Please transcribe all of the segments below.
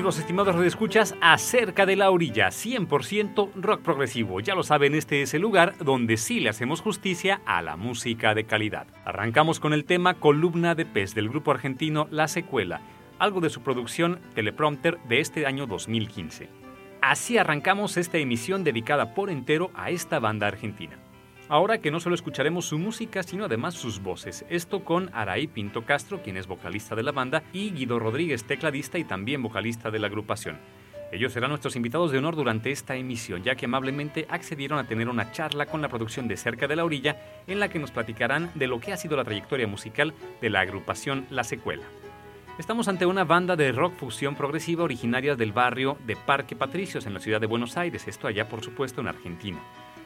Bienvenidos estimados radioescuchas a Cerca de la Orilla, 100% rock progresivo. Ya lo saben, este es el lugar donde sí le hacemos justicia a la música de calidad. Arrancamos con el tema Columna de Pez del grupo argentino La Secuela, algo de su producción Teleprompter de este año 2015. Así arrancamos esta emisión dedicada por entero a esta banda argentina. Ahora que no solo escucharemos su música, sino además sus voces. Esto con Araí Pinto Castro, quien es vocalista de la banda, y Guido Rodríguez, tecladista y también vocalista de la agrupación. Ellos serán nuestros invitados de honor durante esta emisión, ya que amablemente accedieron a tener una charla con la producción de Cerca de la Orilla, en la que nos platicarán de lo que ha sido la trayectoria musical de la agrupación La Secuela. Estamos ante una banda de rock fusión progresiva originaria del barrio de Parque Patricios en la ciudad de Buenos Aires, esto allá por supuesto en Argentina.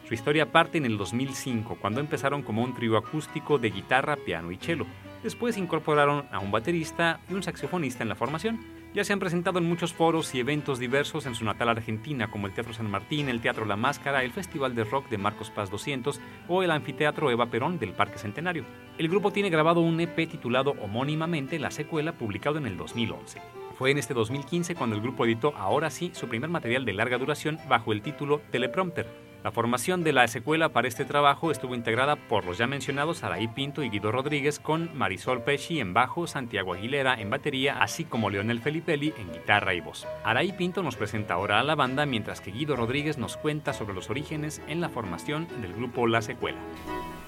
Su historia parte en el 2005, cuando empezaron como un trío acústico de guitarra, piano y cello. Después incorporaron a un baterista y un saxofonista en la formación, Ya se han presentado en muchos foros y eventos diversos en su natal Argentina, como el Teatro San Martín, el Teatro La Máscara, el Festival de Rock de Marcos Paz 200 o el Anfiteatro Eva Perón del Parque Centenario. El grupo tiene grabado un EP titulado homónimamente La Secuela, publicado en el 2011. Fue en este 2015 cuando el grupo editó ahora sí su primer material de larga duración bajo el título Teleprompter. La formación de la secuela para este trabajo estuvo integrada por los ya mencionados Araí Pinto y Guido Rodríguez con Marisol Pesci en bajo, Santiago Aguilera en batería, así como Leonel Felipelli en guitarra y voz. Araí Pinto nos presenta ahora a la banda mientras que Guido Rodríguez nos cuenta sobre los orígenes en la formación del grupo La Secuela.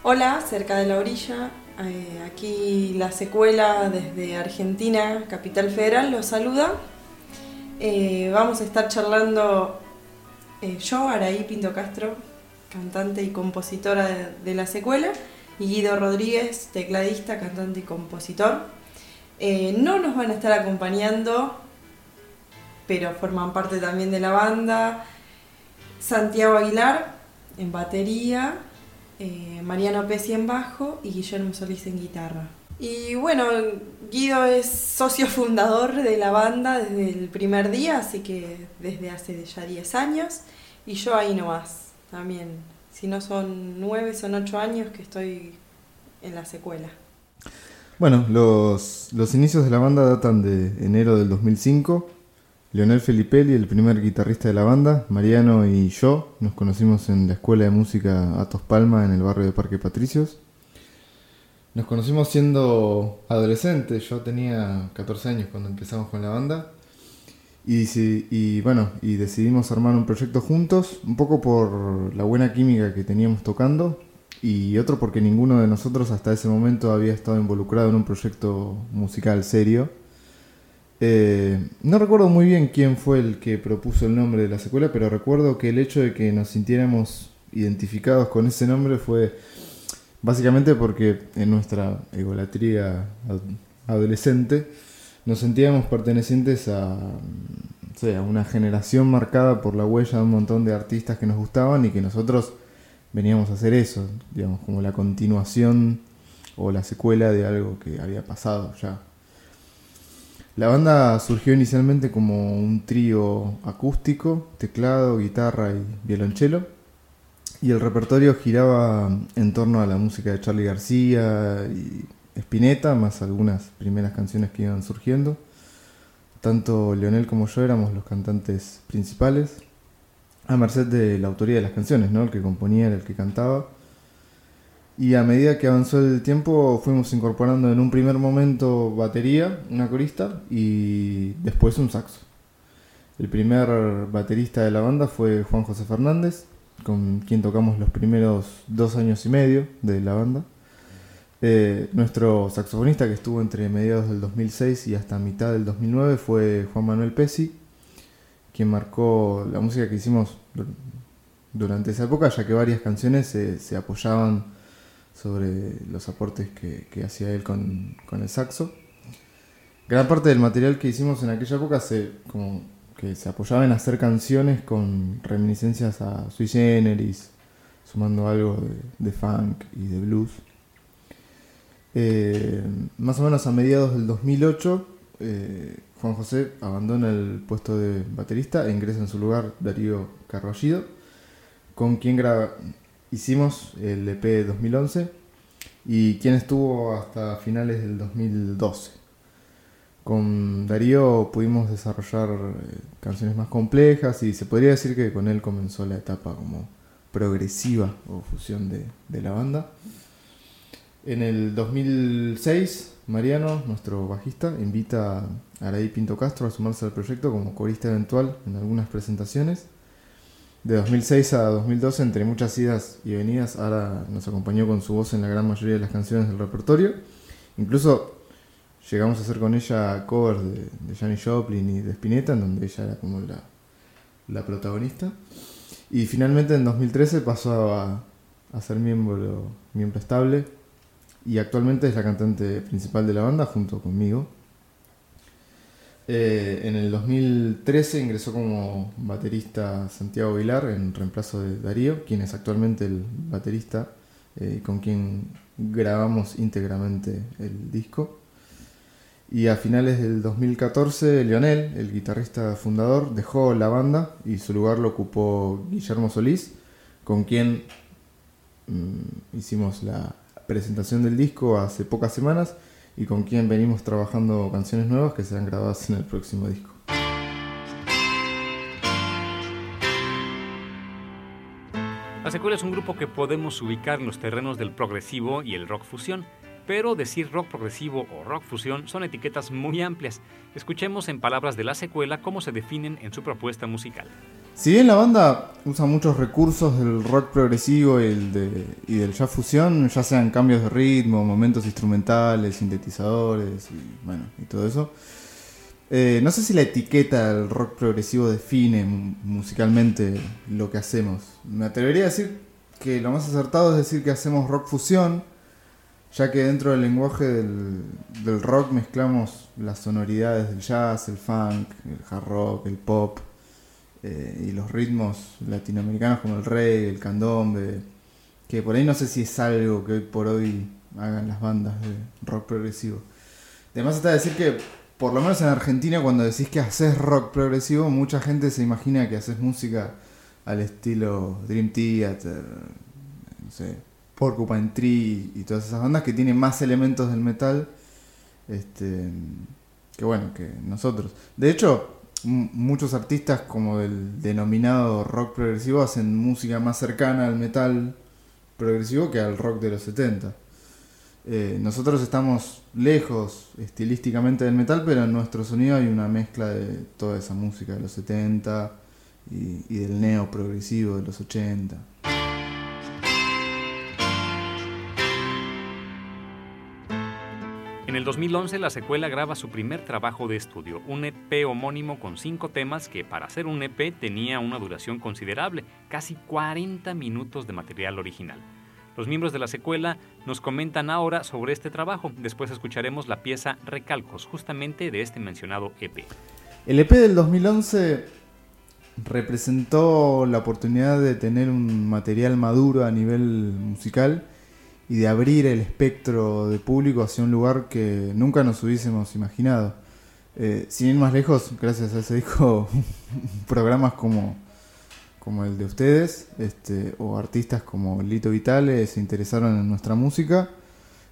Hola, cerca de la orilla, eh, aquí la secuela desde Argentina, Capital Federal, los saluda. Eh, vamos a estar charlando eh, yo, Araí Pinto Castro, cantante y compositora de, la secuela, y Guido Rodríguez, tecladista, cantante y compositor. no nos van a estar acompañando, pero forman parte también de la banda. Santiago Aguilar en batería, eh, Mariano Pesci en bajo y Guillermo Solís en guitarra. Y bueno, Guido es socio fundador de la banda desde el primer día, así que desde hace ya 10 años, y yo ahí no más, también. Si no son 9, son 8 años que estoy en la secuela. Bueno, los, los inicios de la banda datan de enero del 2005 Leonel Felipelli, el primer guitarrista de la banda, Mariano y yo nos conocimos en la Escuela de Música Atos Palma en el barrio de Parque Patricios. Nos conocimos siendo adolescentes, yo tenía 14 años cuando empezamos con la banda. Y, y, bueno, y decidimos armar un proyecto juntos, un poco por la buena química que teníamos tocando y otro porque ninguno de nosotros hasta ese momento había estado involucrado en un proyecto musical serio eh, no recuerdo muy bien quién fue el que propuso el nombre de la secuela, pero recuerdo que el hecho de que nos sintiéramos identificados con ese nombre fue básicamente porque en nuestra egolatría adolescente nos sentíamos pertenecientes a, a una generación marcada por la huella de un montón de artistas que nos gustaban y que nosotros veníamos a hacer eso, digamos, como la continuación o la secuela de algo que había pasado ya. La banda surgió inicialmente como un trío acústico, teclado, guitarra y violonchelo. Y el repertorio giraba en torno a la música de Charlie García y Spinetta, más algunas primeras canciones que iban surgiendo. Tanto Leonel como yo éramos los cantantes principales, a merced de la autoría de las canciones, ¿no? El que componía el que cantaba. Y a medida que avanzó el tiempo fuimos incorporando en un primer momento batería, una corista y después un saxo. El primer baterista de la banda fue Juan José Fernández, con quien tocamos los primeros dos años y medio de la banda. Eh, nuestro saxofonista que estuvo entre mediados del 2006 y hasta mitad del 2009 fue Juan Manuel Pesi, quien marcó la música que hicimos durante esa época, ya que varias canciones se apoyaban sobre los aportes que, hacía él con, el saxo. Gran parte del material que hicimos en aquella época se, como que se apoyaba en hacer canciones con reminiscencias a Sui Generis, sumando algo de, funk y de blues. Eh, más o menos a mediados del 2008, eh, Juan José abandona el puesto de baterista e ingresa en su lugar Darío Carballido, con quien hicimos el EP 2011 y quien estuvo hasta finales del 2012. Con Darío pudimos desarrollar eh, canciones más complejas y se podría decir que con él comenzó la etapa como progresiva o fusión de, la banda. En el 2006, Mariano, nuestro bajista, invita a Araí Pinto Castro a sumarse al proyecto como corista eventual en algunas presentaciones de 2006 a 2012, entre muchas idas y venidas, ahora nos acompañó con su voz en la gran mayoría de las canciones del repertorio. Incluso llegamos a hacer con ella covers de, de Janis Joplin y de Spinetta, en donde ella era como la, protagonista. Y finalmente en 2013 pasó a, a ser miembro, miembro estable y actualmente es la cantante principal de la banda junto conmigo. Eh, en el 2013 ingresó como baterista Santiago Vilar en reemplazo de Darío, quien es actualmente el baterista eh, con quien grabamos íntegramente el disco. Y a finales del 2014, Leonel, el guitarrista fundador, dejó la banda y su lugar lo ocupó Guillermo Solís, con quien mm, hicimos la presentación del disco hace pocas semanas y con quien venimos trabajando canciones nuevas que serán grabadas en el próximo disco. La secuela es un grupo que podemos ubicar en los terrenos del progresivo y el rock fusión pero decir rock progresivo o rock fusión son etiquetas muy amplias. Escuchemos en palabras de la secuela cómo se definen en su propuesta musical. Si bien la banda usa muchos recursos del rock progresivo y, del jazz fusión, ya sean cambios de ritmo, momentos instrumentales, sintetizadores y, bueno, y todo eso, eh, no sé si la etiqueta del rock progresivo define musicalmente lo que hacemos. Me atrevería a decir que lo más acertado es decir que hacemos rock fusión, ya que dentro del lenguaje del, rock mezclamos las sonoridades del jazz, el funk, el hard rock, el pop eh, y los ritmos latinoamericanos como el reggae, el candombe, que por ahí no sé si es algo que hoy por hoy hagan las bandas de rock progresivo. Además está decir que por lo menos en Argentina cuando decís que haces rock progresivo, mucha gente se imagina que haces música al estilo Dream Theater, no sé, Porcupine Tree y todas esas bandas que tienen más elementos del metal este, que bueno, que nosotros. De hecho, muchos artistas como del denominado rock progresivo hacen música más cercana al metal progresivo que al rock de los 70. Eh, nosotros estamos lejos estilísticamente del metal, pero en nuestro sonido hay una mezcla de toda esa música de los 70 y, y del neo progresivo de los 80. En el 2011 la secuela graba su primer trabajo de estudio, un EP homónimo con cinco temas que para ser un EP tenía una duración considerable, casi 40 minutos de material original. Los miembros de la secuela nos comentan ahora sobre este trabajo, después escucharemos la pieza Recalcos, justamente de este mencionado EP. El EP del 2011 representó la oportunidad de tener un material maduro a nivel musical y de abrir el espectro de público hacia un lugar que nunca nos hubiésemos imaginado. Eh, sin ir más lejos, gracias a ese disco, programas como, como el de ustedes este, o artistas como Lito Vitale se interesaron en nuestra música,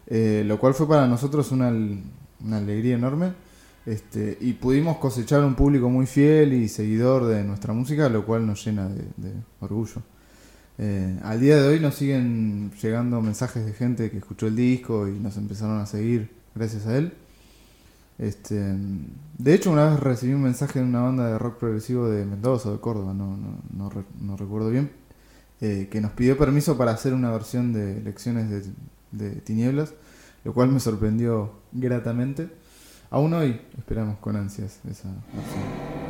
eh, lo cual fue para nosotros una, una alegría enorme. Este, y pudimos cosechar un público muy fiel y seguidor de nuestra música, lo cual nos llena de orgullo. Eh, al día de hoy nos siguen llegando mensajes de gente que escuchó el disco y nos empezaron a seguir gracias a él. Este, de hecho, una vez recibí un mensaje de una banda de rock progresivo de Mendoza, de Córdoba, no, no, no, recuerdo bien, eh, que nos pidió permiso para hacer una versión de Lecciones de, de Tinieblas, lo cual me sorprendió gratamente. Aún hoy esperamos con ansias esa versión.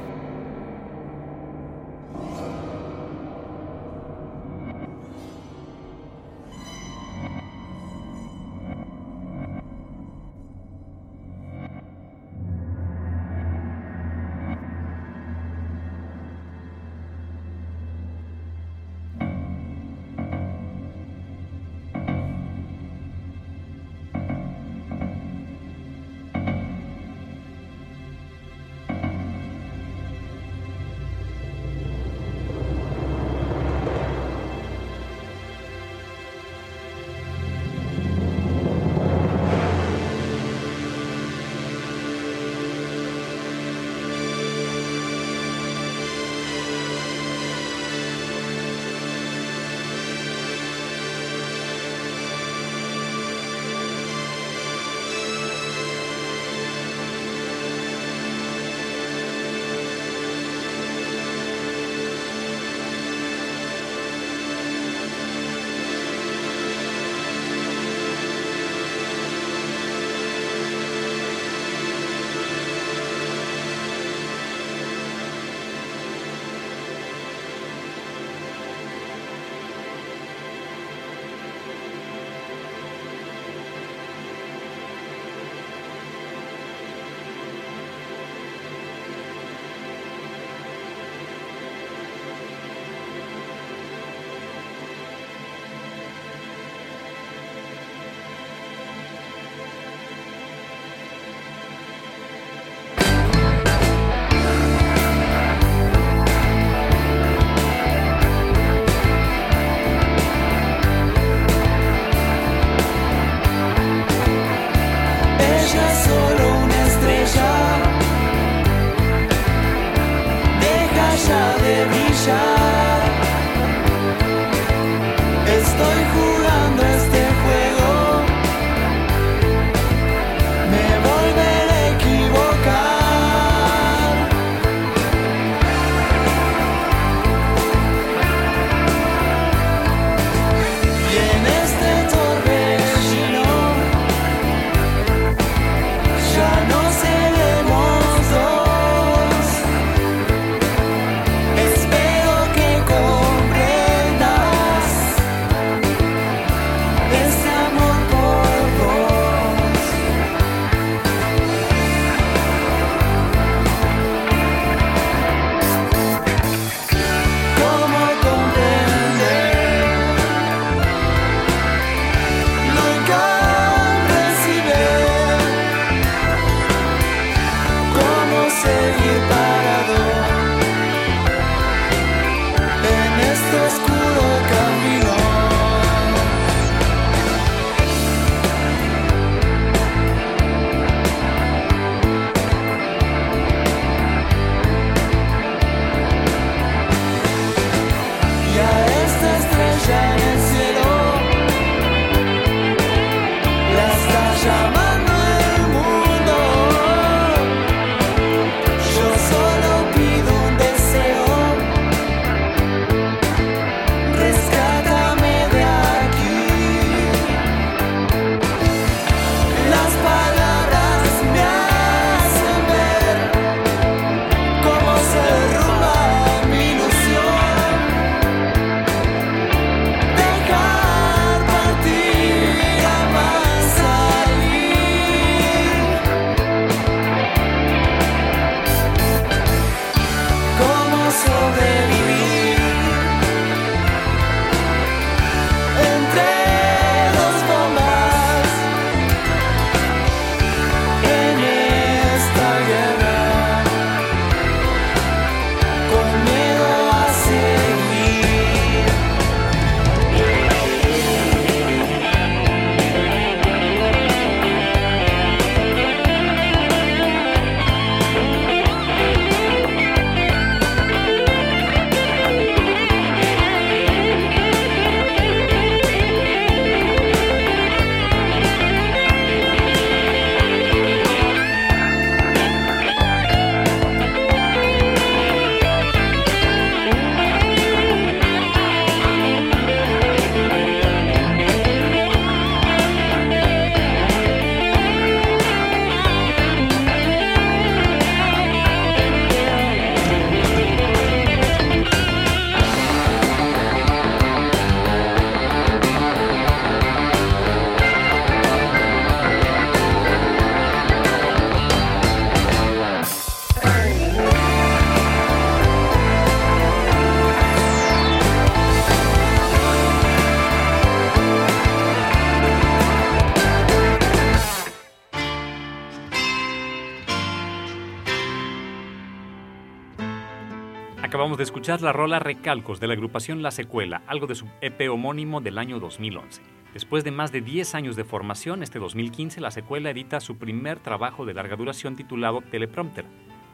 Escuchar la rola Recalcos de la agrupación La Secuela, algo de su EP homónimo del año 2011. Después de más de 10 años de formación, este 2015 La Secuela edita su primer trabajo de larga duración titulado Teleprompter.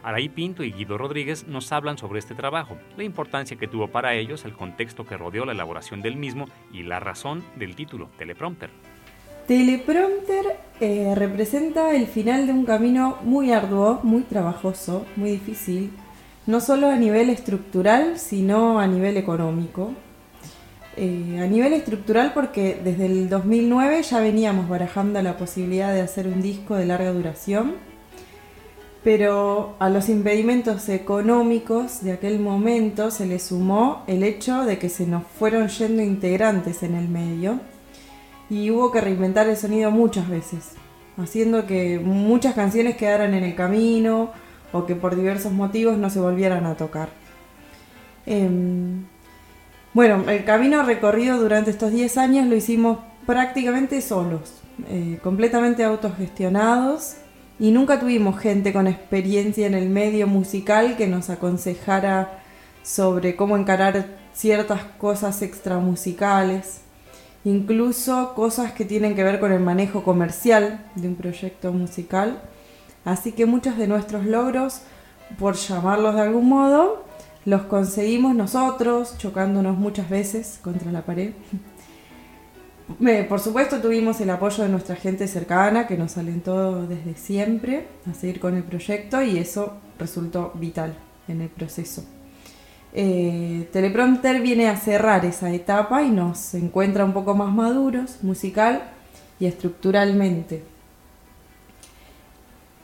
Araí Pinto y Guido Rodríguez nos hablan sobre este trabajo, la importancia que tuvo para ellos, el contexto que rodeó la elaboración del mismo y la razón del título, Teleprompter. Teleprompter eh, representa el final de un camino muy arduo, muy trabajoso, muy difícil, no solo a nivel estructural, sino a nivel económico. Eh, a nivel estructural porque desde el 2009 ya veníamos barajando la posibilidad de hacer un disco de larga duración, pero a los impedimentos económicos de aquel momento se le sumó el hecho de que se nos fueron yendo integrantes en el medio y hubo que reinventar el sonido muchas veces, haciendo que muchas canciones quedaran en el camino, o que por diversos motivos no se volvieran a tocar. Em, bueno, el camino recorrido durante estos 10 años lo hicimos prácticamente solos, eh, completamente autogestionados y nunca tuvimos gente con experiencia en el medio musical que nos aconsejara sobre cómo encarar ciertas cosas extramusicales, incluso cosas que tienen que ver con el manejo comercial de un proyecto musical Así que muchos de nuestros logros, por llamarlos de algún modo, los conseguimos nosotros, chocándonos muchas veces contra la pared. Por supuesto tuvimos el apoyo de nuestra gente cercana que nos alentó desde siempre a seguir con el proyecto y eso resultó vital en el proceso. Eh, Teleprompter viene a cerrar esa etapa y nos encuentra un poco más maduros musical y estructuralmente.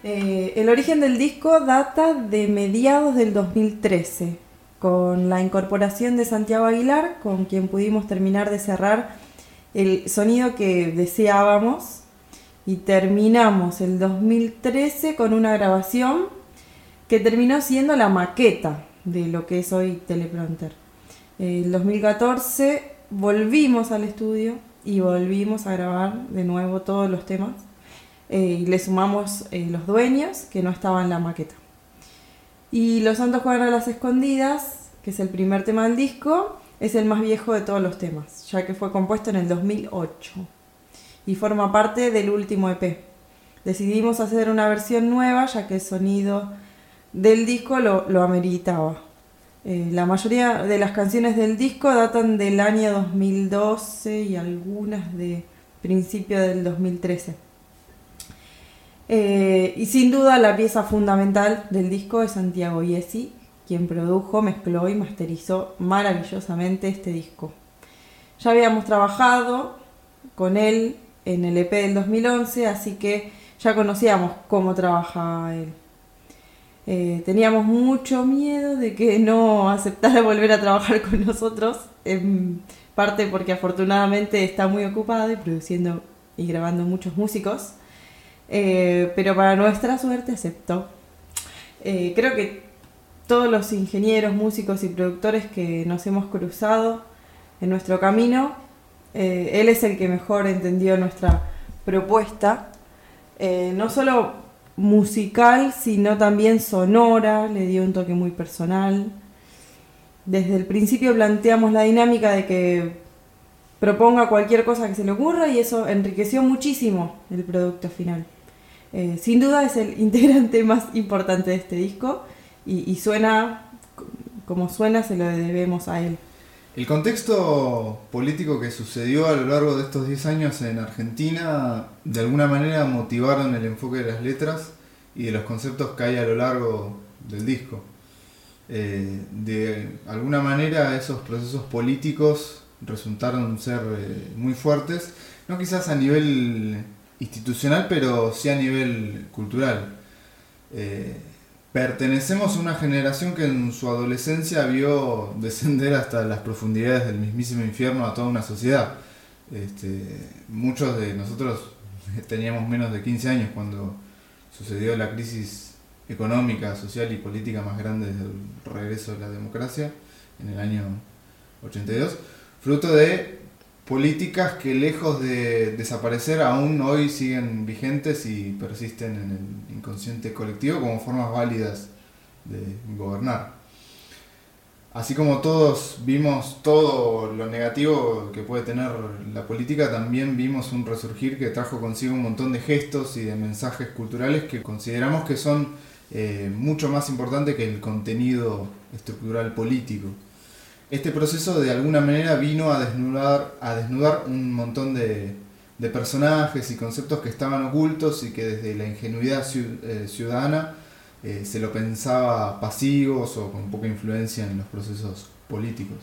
Eh, el origen del disco data de mediados del 2013, con la incorporación de Santiago Aguilar, con quien pudimos terminar de cerrar el sonido que deseábamos y terminamos el 2013 con una grabación que terminó siendo la maqueta de lo que es hoy Teleprompter. El 2014 volvimos al estudio y volvimos a grabar de nuevo todos los temas eh, y le sumamos eh, los dueños que no estaban en la maqueta. Y Los Santos juegan a las escondidas, que es el primer tema del disco, es el más viejo de todos los temas, ya que fue compuesto en el 2008 y forma parte del último EP. Decidimos hacer una versión nueva, ya que el sonido del disco lo, lo ameritaba. Eh, la mayoría de las canciones del disco datan del año 2012 y algunas de principio del 2013. Eh, y sin duda la pieza fundamental del disco es Santiago Iesi, quien produjo, mezcló y masterizó maravillosamente este disco. Ya habíamos trabajado con él en el EP del 2011, así que ya conocíamos cómo trabajaba él. Eh, teníamos mucho miedo de que no aceptara volver a trabajar con nosotros, en parte porque afortunadamente está muy ocupado y produciendo y grabando muchos músicos. Eh, pero para nuestra suerte aceptó. Eh, creo que todos los ingenieros, músicos y productores que nos hemos cruzado en nuestro camino, eh, él es el que mejor entendió nuestra propuesta, no solo musical, sino también sonora, le dio un toque muy personal. Desde el principio planteamos la dinámica de que proponga cualquier cosa que se le ocurra y eso enriqueció muchísimo el producto final. Eh, sin duda es el integrante más importante de este disco y, suena como suena, se lo debemos a él. El contexto político que sucedió a lo largo de estos 10 años en Argentina de alguna manera motivaron el enfoque de las letras y de los conceptos que hay a lo largo del disco. Eh, de alguna manera esos procesos políticos resultaron ser eh, muy fuertes, no quizás a nivel institucional, pero sí a nivel cultural. Eh, pertenecemos a una generación que en su adolescencia vio descender hasta las profundidades del mismísimo infierno a toda una sociedad. Este, muchos de nosotros teníamos menos de 15 años cuando sucedió la crisis económica, social y política más grande desde el regreso de la democracia en el año 82, fruto de políticas que lejos de desaparecer aún hoy siguen vigentes y persisten en el inconsciente colectivo como formas válidas de gobernar. Así como todos vimos todo lo negativo que puede tener la política, también vimos un resurgir que trajo consigo un montón de gestos y de mensajes culturales que consideramos que son eh, mucho más importantes que el contenido estructural político. Este proceso de alguna manera vino a desnudar, a desnudar un montón de, personajes y conceptos que estaban ocultos y que desde la ingenuidad eh, ciudadana eh, se lo pensaba pasivos o con poca influencia en los procesos políticos.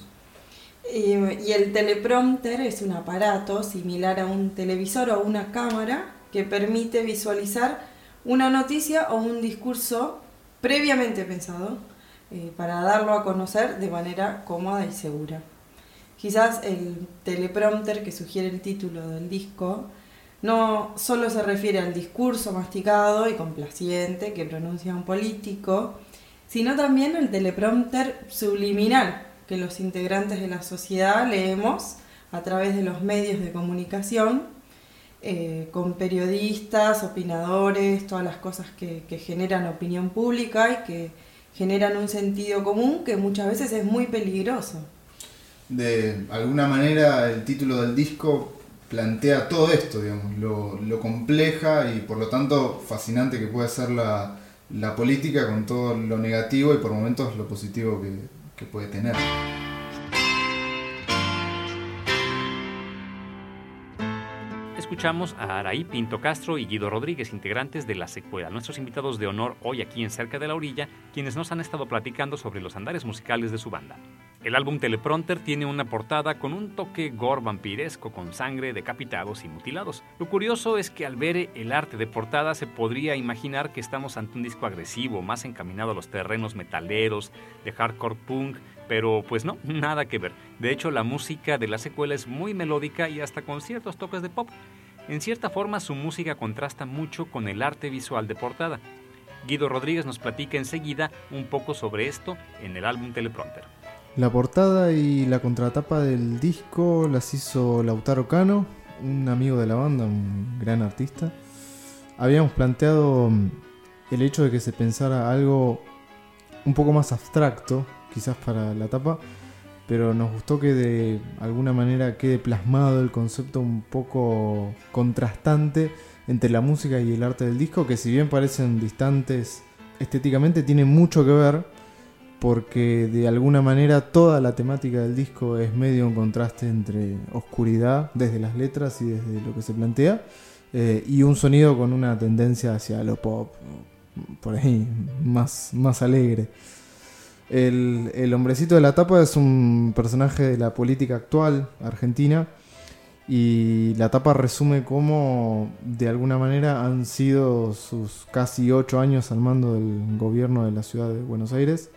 Y, el teleprompter es un aparato similar a un televisor o una cámara que permite visualizar una noticia o un discurso previamente pensado eh, para darlo a conocer de manera cómoda y segura. Quizás el teleprompter que sugiere el título del disco no solo se refiere al discurso masticado y complaciente que pronuncia un político, sino también al teleprompter subliminal que los integrantes de la sociedad leemos a través de los medios de comunicación, eh, con periodistas, opinadores, todas las cosas que, que generan opinión pública y que generan un sentido común que muchas veces es muy peligroso. De alguna manera el título del disco plantea todo esto, digamos, lo, compleja y por lo tanto fascinante que puede ser la, política con todo lo negativo y por momentos lo positivo que, que puede tener. Escuchamos a Araí Pinto Castro y Guido Rodríguez, integrantes de la secuela, nuestros invitados de honor hoy aquí en Cerca de la Orilla, quienes nos han estado platicando sobre los andares musicales de su banda. El álbum Teleprompter tiene una portada con un toque gore vampiresco con sangre, decapitados y mutilados. Lo curioso es que al ver el arte de portada se podría imaginar que estamos ante un disco agresivo, más encaminado a los terrenos metaleros, de hardcore punk, pero pues no, nada que ver. De hecho, la música de la secuela es muy melódica y hasta con ciertos toques de pop. En cierta forma, su música contrasta mucho con el arte visual de portada. Guido Rodríguez nos platica enseguida un poco sobre esto en el álbum Teleprompter. La portada y la contratapa del disco las hizo Lautaro Cano, un amigo de la banda, un gran artista. Habíamos planteado mm, el hecho de que se pensara algo un poco más abstracto, quizás para la tapa, pero nos gustó que de alguna manera quede plasmado el concepto un poco contrastante entre la música y el arte del disco, que si bien parecen distantes estéticamente, tienen mucho que ver porque de alguna manera toda la temática del disco es medio un contraste entre oscuridad desde las letras y desde lo que se plantea eh, y un sonido con una tendencia hacia lo pop, por ahí, más, más alegre. El, hombrecito de la tapa es un personaje de la política actual argentina y la tapa resume cómo de alguna manera han sido sus casi ocho años al mando del gobierno de la ciudad de Buenos Aires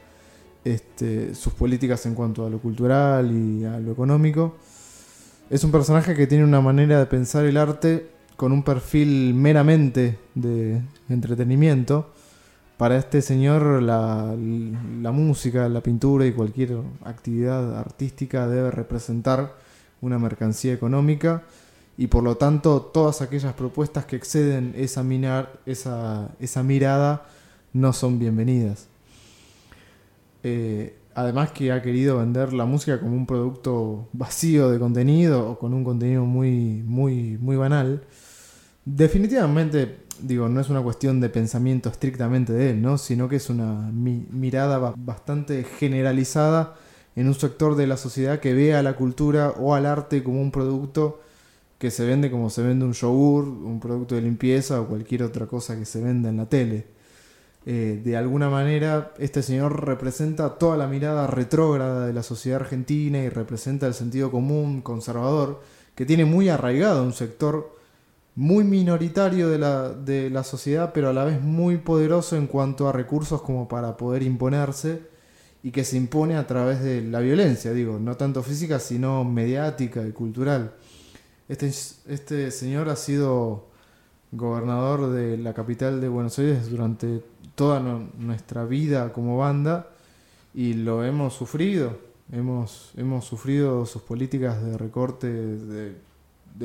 este, sus políticas en cuanto a lo cultural y a lo económico. Es un personaje que tiene una manera de pensar el arte con un perfil meramente de entretenimiento. Para este señor la, la música, la pintura y cualquier actividad artística debe representar una mercancía económica y por lo tanto todas aquellas propuestas que exceden esa, minar, esa, mirada no son bienvenidas. Eh, además que ha querido vender la música como un producto vacío de contenido o con un contenido muy, muy, muy banal. Definitivamente, digo, no es una cuestión de pensamiento estrictamente de él, ¿no? Sino que es una mirada bastante generalizada en un sector de la sociedad que ve a la cultura o al arte como un producto que se vende como se vende un yogur, un producto de limpieza o cualquier otra cosa que se venda en la tele. Eh, de alguna manera este señor representa toda la mirada retrógrada de la sociedad argentina y representa el sentido común conservador que tiene muy arraigado un sector muy minoritario de la, de la sociedad pero a la vez muy poderoso en cuanto a recursos como para poder imponerse y que se impone a través de la violencia, digo, no tanto física sino mediática y cultural. Este, este señor ha sido gobernador de la capital de Buenos Aires durante toda nuestra vida como banda y lo hemos sufrido. Hemos, hemos sufrido sus políticas de recorte de,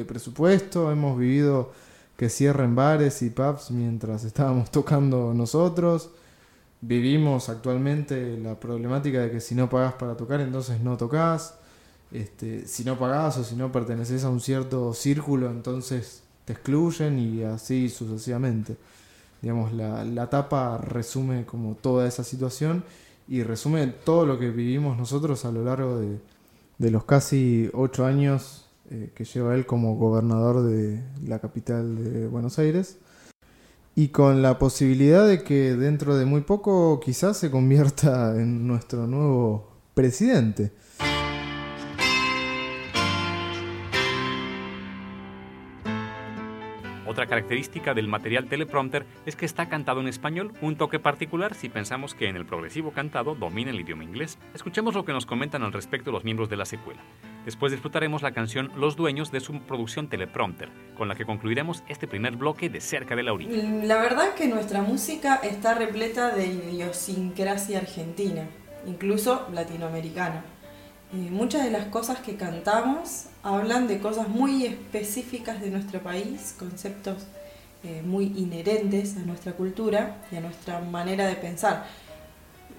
presupuesto, hemos vivido que cierren bares y pubs mientras estábamos tocando nosotros. vivimos actualmente la problemática de que si no pagás para tocar, entonces no tocas. Este, si no pagás o si no perteneces a un cierto círculo, entonces te excluyen y así sucesivamente. Digamos, la, la tapa resume como toda esa situación y resume todo lo que vivimos nosotros a lo largo de, de los casi ocho años eh, que lleva él como gobernador de la capital de Buenos Aires y con la posibilidad de que dentro de muy poco quizás se convierta en nuestro nuevo presidente. Otra característica del material teleprompter es que está cantado en español, un toque particular si pensamos que en el progresivo cantado domina el idioma inglés. Escuchemos lo que nos comentan al respecto los miembros de la secuela. Después disfrutaremos la canción Los Dueños de su producción teleprompter, con la que concluiremos este primer bloque de Cerca de la Orilla. La verdad es que nuestra música está repleta de idiosincrasia argentina, incluso latinoamericana. Eh, muchas de las cosas que cantamos hablan de cosas muy específicas de nuestro país, conceptos eh, muy inherentes a nuestra cultura y a nuestra manera de pensar.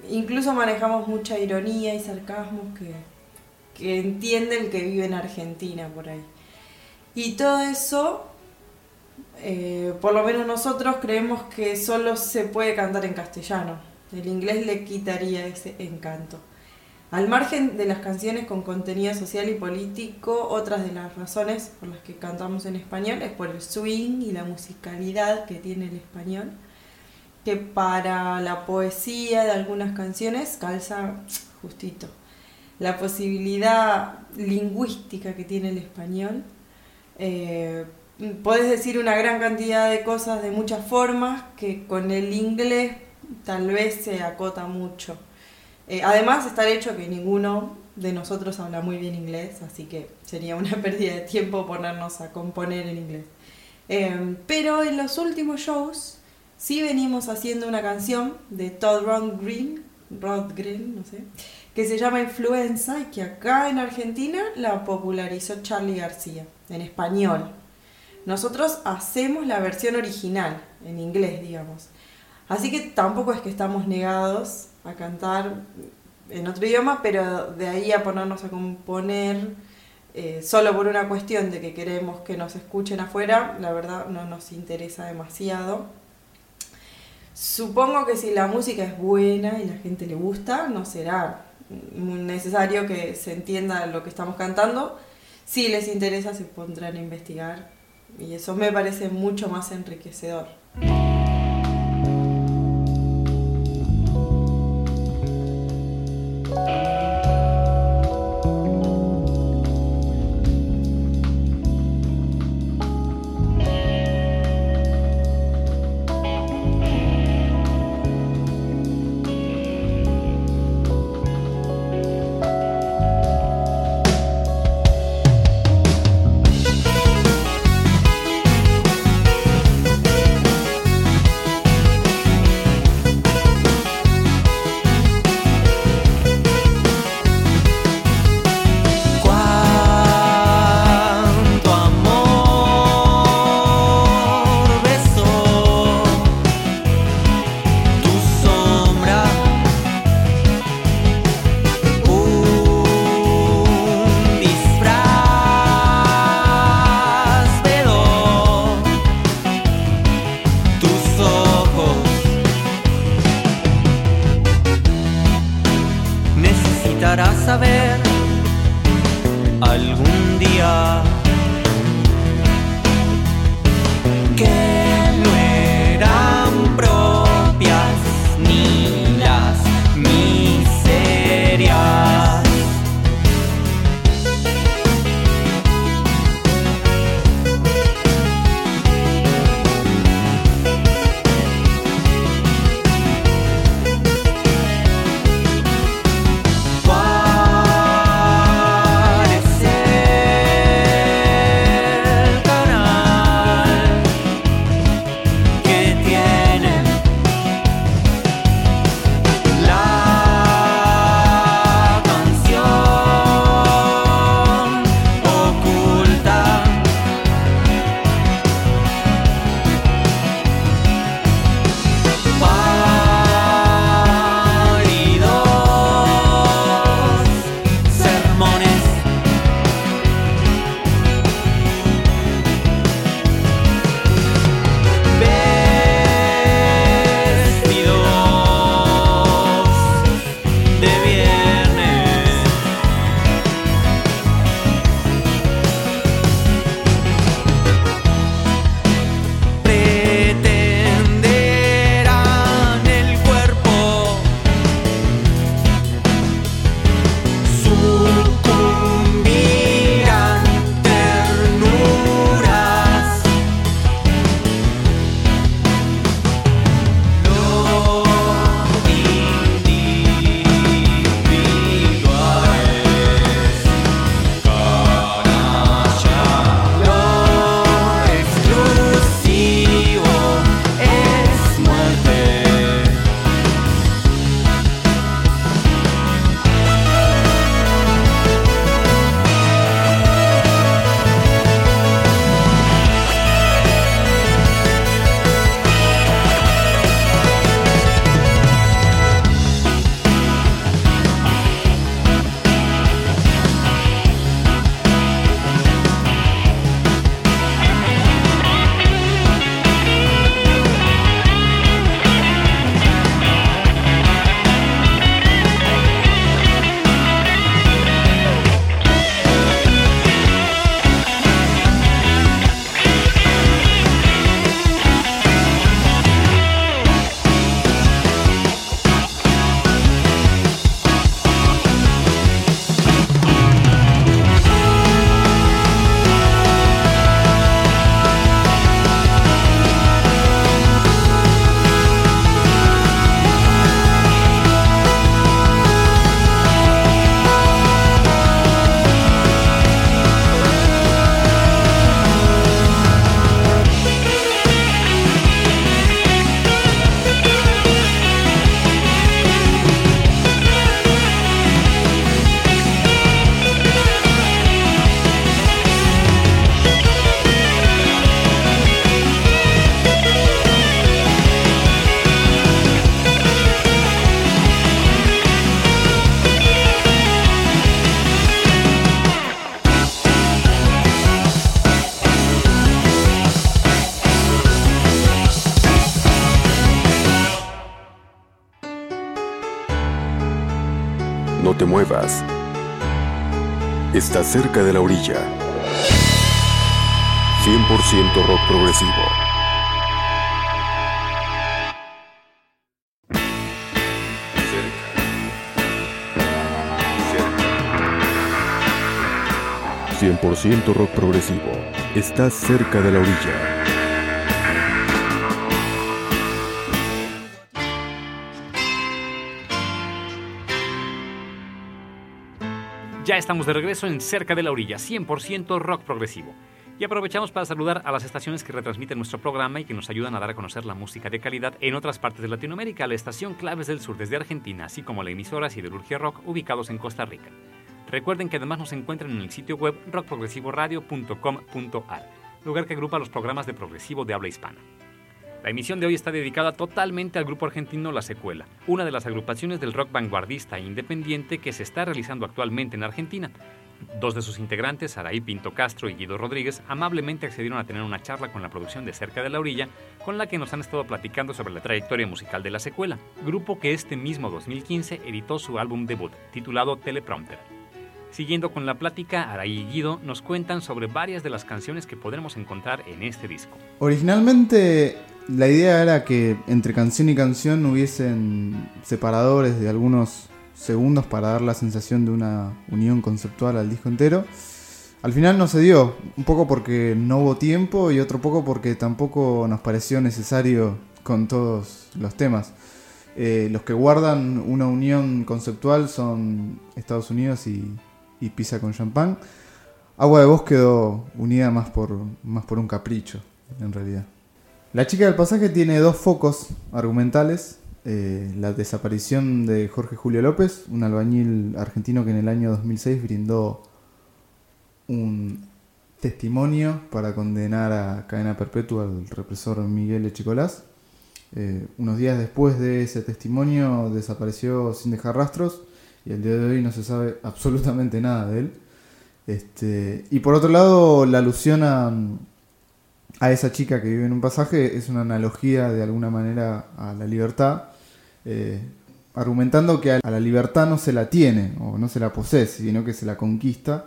Incluso manejamos mucha ironía y sarcasmo que, que entiende el que vive en Argentina por ahí. Y todo eso, eh, por lo menos nosotros creemos que solo se puede cantar en castellano. El inglés le quitaría ese encanto. Al margen de las canciones con contenido social y político, otras de las razones por las que cantamos en español es por el swing y la musicalidad que tiene el español, que para la poesía de algunas canciones calza justito. La posibilidad lingüística que tiene el español. Eh, podés decir una gran cantidad de cosas de muchas formas que con el inglés tal vez se acota mucho. Eh, además, está el hecho que ninguno de nosotros habla muy bien inglés, así que sería una pérdida de tiempo ponernos a componer en inglés. Em, pero en los últimos shows sí venimos haciendo una canción de Todd Rod Green, no sé, que se llama Influenza y que acá en Argentina la popularizó Charlie García, en español. Nosotros hacemos la versión original, en inglés, digamos. Así que tampoco es que estamos negados a cantar en otro idioma, pero de ahí a ponernos a componer eh, solo por una cuestión de que queremos que nos escuchen afuera, la verdad no nos interesa demasiado. Supongo que si la música es buena y la gente le gusta, no será necesario que se entienda lo que estamos cantando. Si les interesa, se pondrán a investigar y eso me parece mucho más enriquecedor. Te muevas. Estás cerca de la orilla. 100% rock progresivo. Cerca. 100% rock progresivo. Estás cerca de la orilla. Ya estamos de regreso en Cerca de la Orilla, 100% rock progresivo. Y aprovechamos para saludar a las estaciones que retransmiten nuestro programa y que nos ayudan a dar a conocer la música de calidad en otras partes de Latinoamérica, la estación Claves del Sur desde Argentina, así como la emisora Siderurgia Rock ubicados en Costa Rica. Recuerden que además nos encuentran en el sitio web rockprogresivoradio.com.ar, lugar que agrupa los programas de progresivo de habla hispana. La emisión de hoy está dedicada totalmente al grupo argentino La Secuela, una de las agrupaciones del rock vanguardista e independiente que se está realizando actualmente en Argentina. Dos de sus integrantes, Araí Pinto Castro y Guido Rodríguez, amablemente accedieron a tener una charla con la producción de Cerca de la Orilla, con la que nos han estado platicando sobre la trayectoria musical de La Secuela, grupo que este mismo 2015 editó su álbum debut, titulado Teleprompter. Siguiendo con la plática, Araí y Guido nos cuentan sobre varias de las canciones que podremos encontrar en este disco. Originalmente la idea era que entre canción y canción hubiesen separadores de algunos segundos para dar la sensación de una unión conceptual al disco entero. Al final no se dio, un poco porque no hubo tiempo y otro poco porque tampoco nos pareció necesario con todos los temas. Eh, los que guardan una unión conceptual son Estados Unidos y, y Pisa con champán. Agua de Voz quedó unida más por, más por un capricho, en realidad. La chica del pasaje tiene dos focos argumentales. Eh, la desaparición de Jorge Julio López, un albañil argentino que en el año 2006 brindó un testimonio para condenar a cadena perpetua al represor Miguel Echecolás. Eh, unos días después de ese testimonio desapareció sin dejar rastros y el día de hoy no se sabe absolutamente nada de él. Este, y por otro lado, la alusión a, a esa chica que vive en un pasaje es una analogía de alguna manera a la libertad, eh, argumentando que a la libertad no se la tiene o no se la posee, sino que se la conquista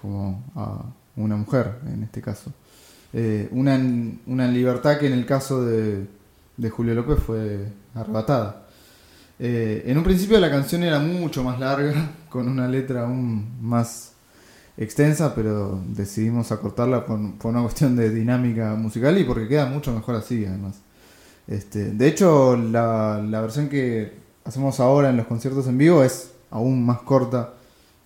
como a una mujer en este caso. Eh, una, una, libertad que en el caso de, de Julio López fue arrebatada. Eh, en un principio la canción era mucho más larga, con una letra aún más extensa, pero decidimos acortarla por, una cuestión de dinámica musical y porque queda mucho mejor así, además. Este, de hecho, la, la versión que hacemos ahora en los conciertos en vivo es aún más corta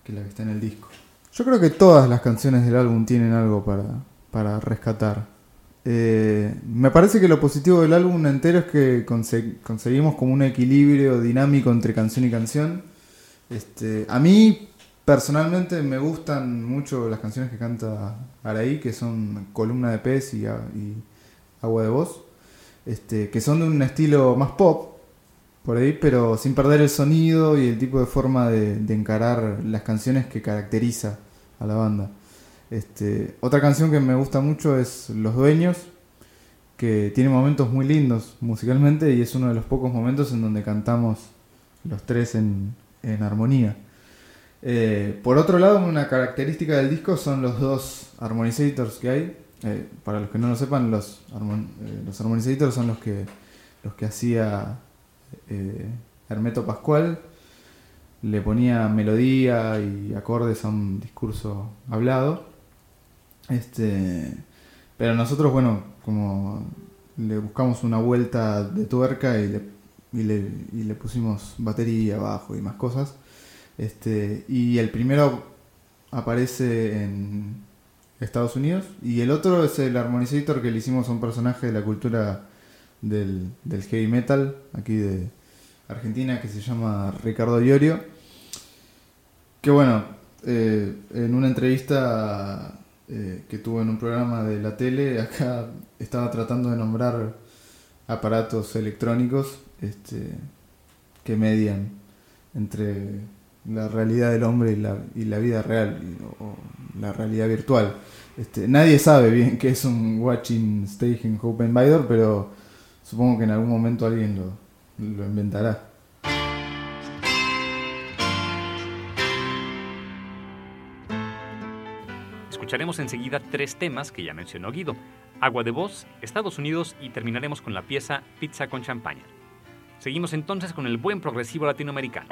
que la que está en el disco. Yo creo que todas las canciones del álbum tienen algo para, para rescatar. Eh, me parece que lo positivo del álbum entero es que conseguimos como un equilibrio dinámico entre canción y canción. Este, a mí Personalmente me gustan mucho las canciones que canta Araí, que son Columna de Pez y, Agua de Voz, este, que son de un estilo más pop, por ahí, pero sin perder el sonido y el tipo de forma de, encarar las canciones que caracteriza a la banda. Este, otra canción que me gusta mucho es Los Dueños, que tiene momentos muy lindos musicalmente y es uno de los pocos momentos en donde cantamos los tres en armonía. Eh, por otro lado, una característica del disco son los dos harmonizators que hay. Eh, para los que no lo sepan, los, eh, los harmonizators son los que, los que hacía Hermeto Pascual. Le ponía melodía y acordes a un discurso hablado. Este, pero nosotros, bueno, como le buscamos una vuelta de tuerca y le, y le, y le pusimos batería abajo y más cosas. Este, y el primero aparece en Estados Unidos y el otro es el Harmonizator que le hicimos a un personaje de la cultura del, heavy metal aquí de Argentina que se llama Ricardo Iorio. Que bueno, eh, en una entrevista eh, que tuvo en un programa de la tele, acá estaba tratando de nombrar aparatos electrónicos este, que median entre la realidad del hombre y la, vida real o la realidad virtual. Este, nadie sabe bien qué es un watching staging hope and Vidor, pero supongo que en algún momento alguien lo, lo inventará. Escucharemos enseguida tres temas que ya mencionó Guido. Agua de voz, Estados Unidos y terminaremos con la pieza Pizza con Champaña. Seguimos entonces con el buen progresivo latinoamericano.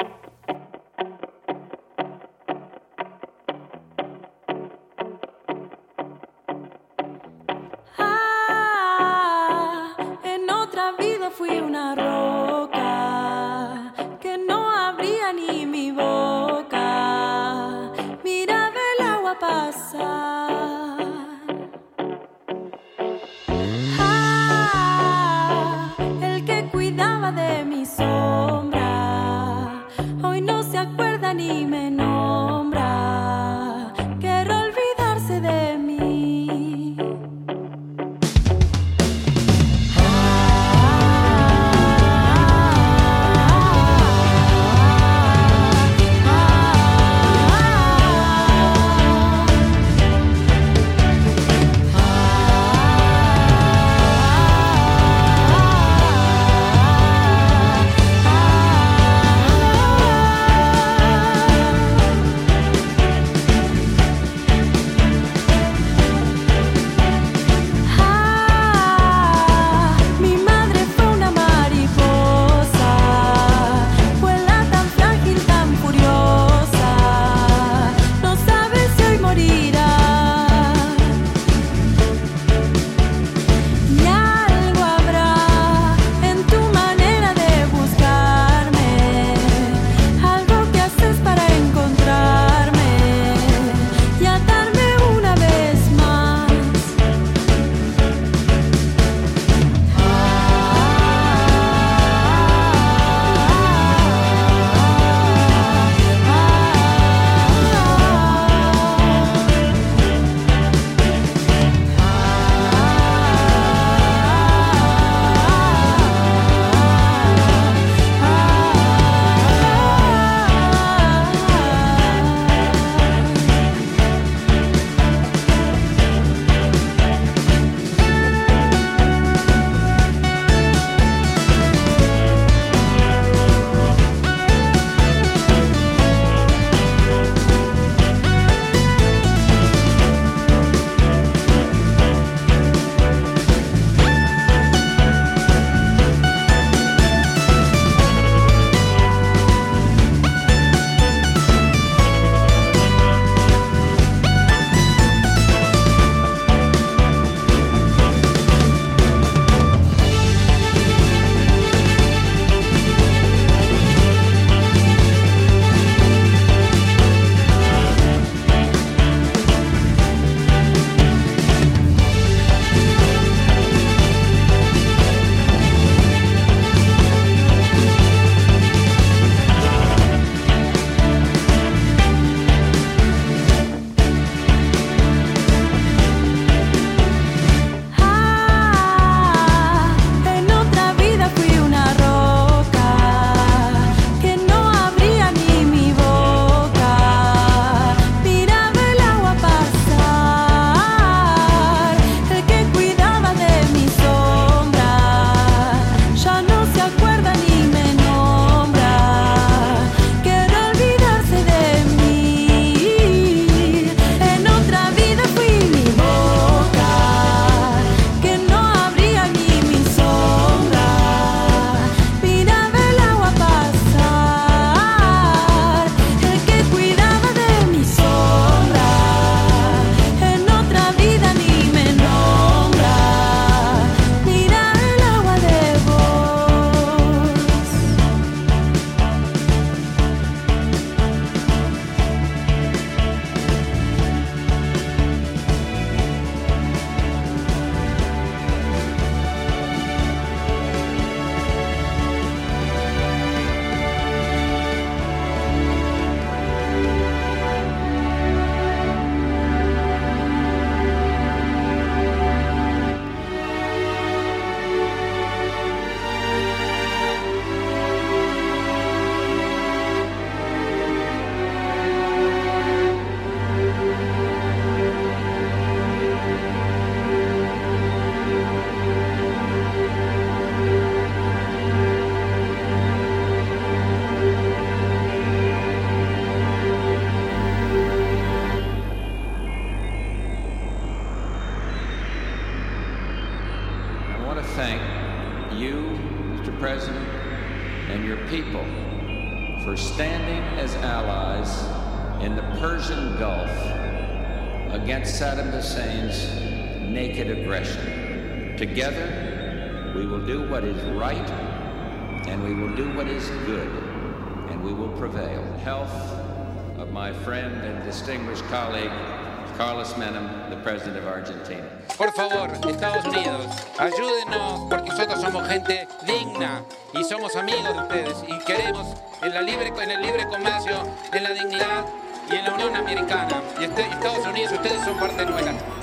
Carlos Menem, the President of Argentina. Por favor, Estados Unidos, ayúdenos porque nosotros somos gente digna y somos amigos de ustedes y queremos en, la libre, en el libre comercio, en la dignidad y en la Unión Americana. Y este, Estados Unidos, ustedes son parte nuestra.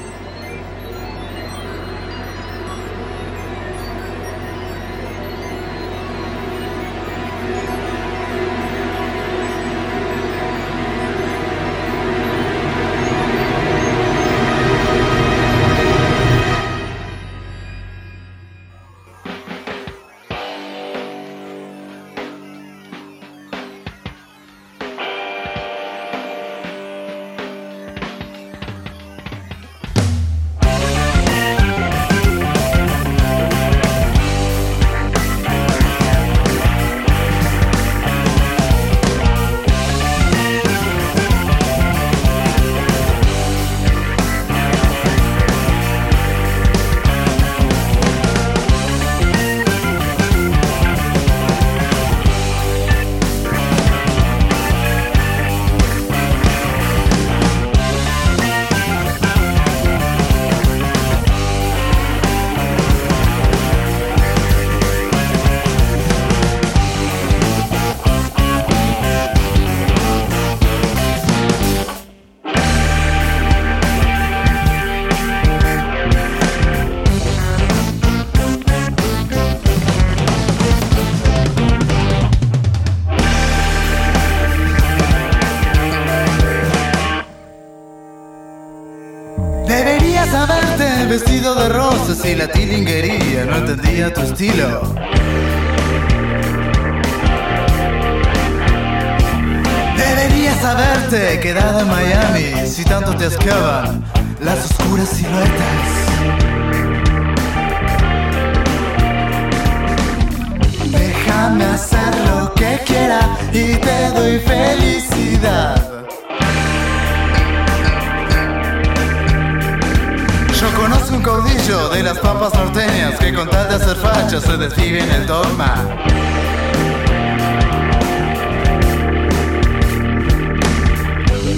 Vestido de rosas y la tilinguería no entendía tu estilo. Deberías haberte quedado en Miami si tanto te asqueaban las oscuras siluetas. Déjame hacer lo que quiera y te doy felicidad. Un caudillo de las papas norteñas que con tal de hacer facha se desvive en el dogma.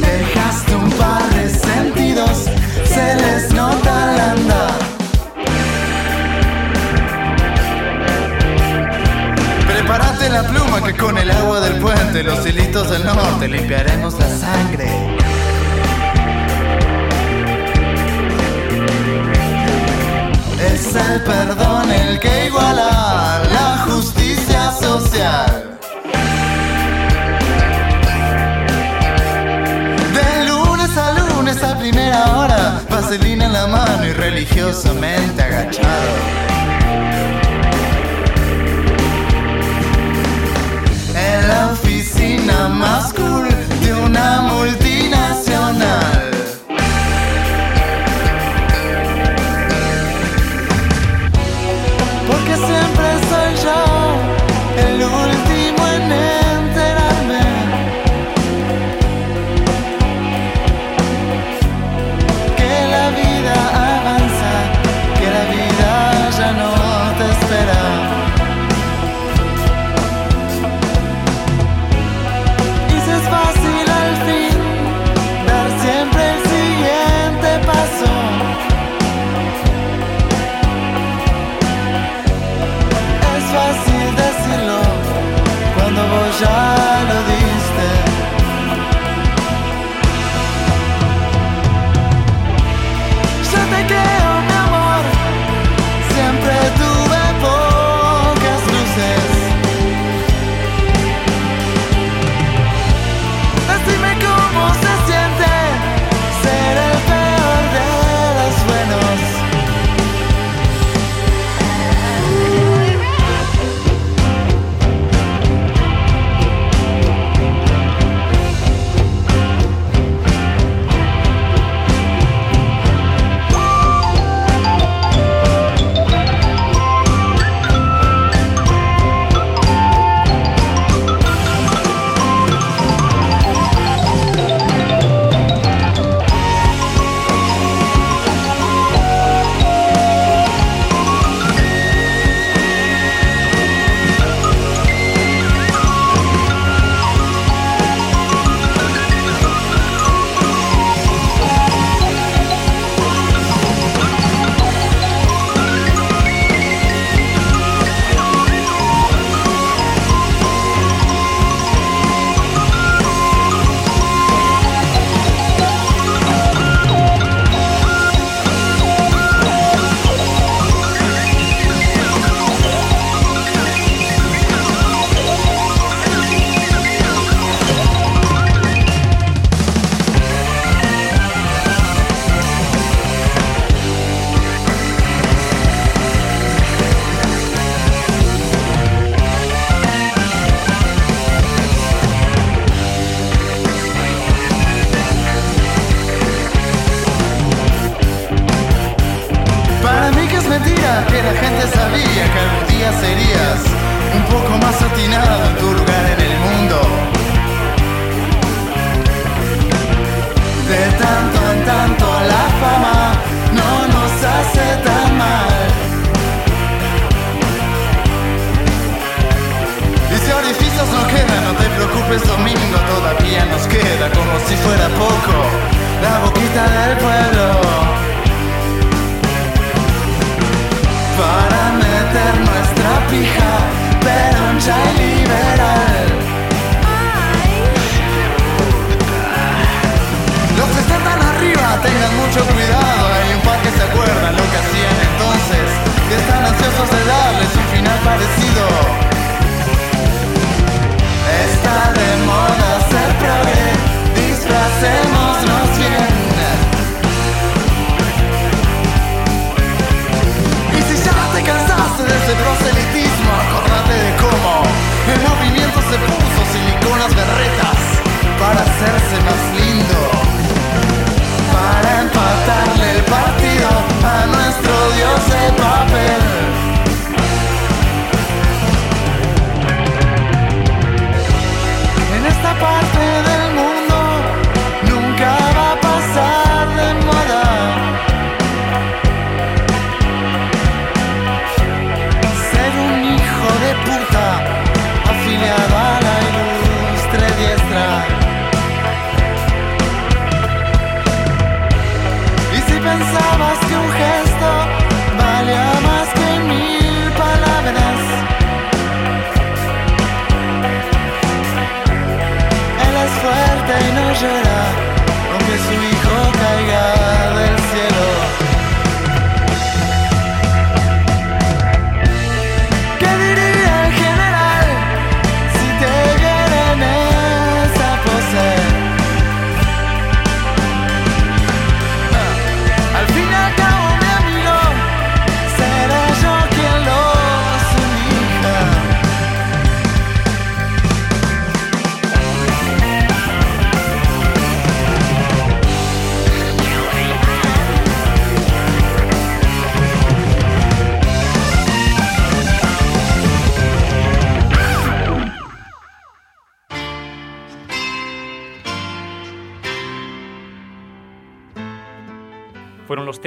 Dejaste un par de sentidos, se les nota al andar. Prepárate la pluma que con el agua del puente, los hilitos del norte, limpiaremos la sangre. Es el perdón el que iguala la justicia social. De lunes a lunes a primera hora, vaselina en la mano y religiosamente agachado. En la oficina más cool de una multinacional.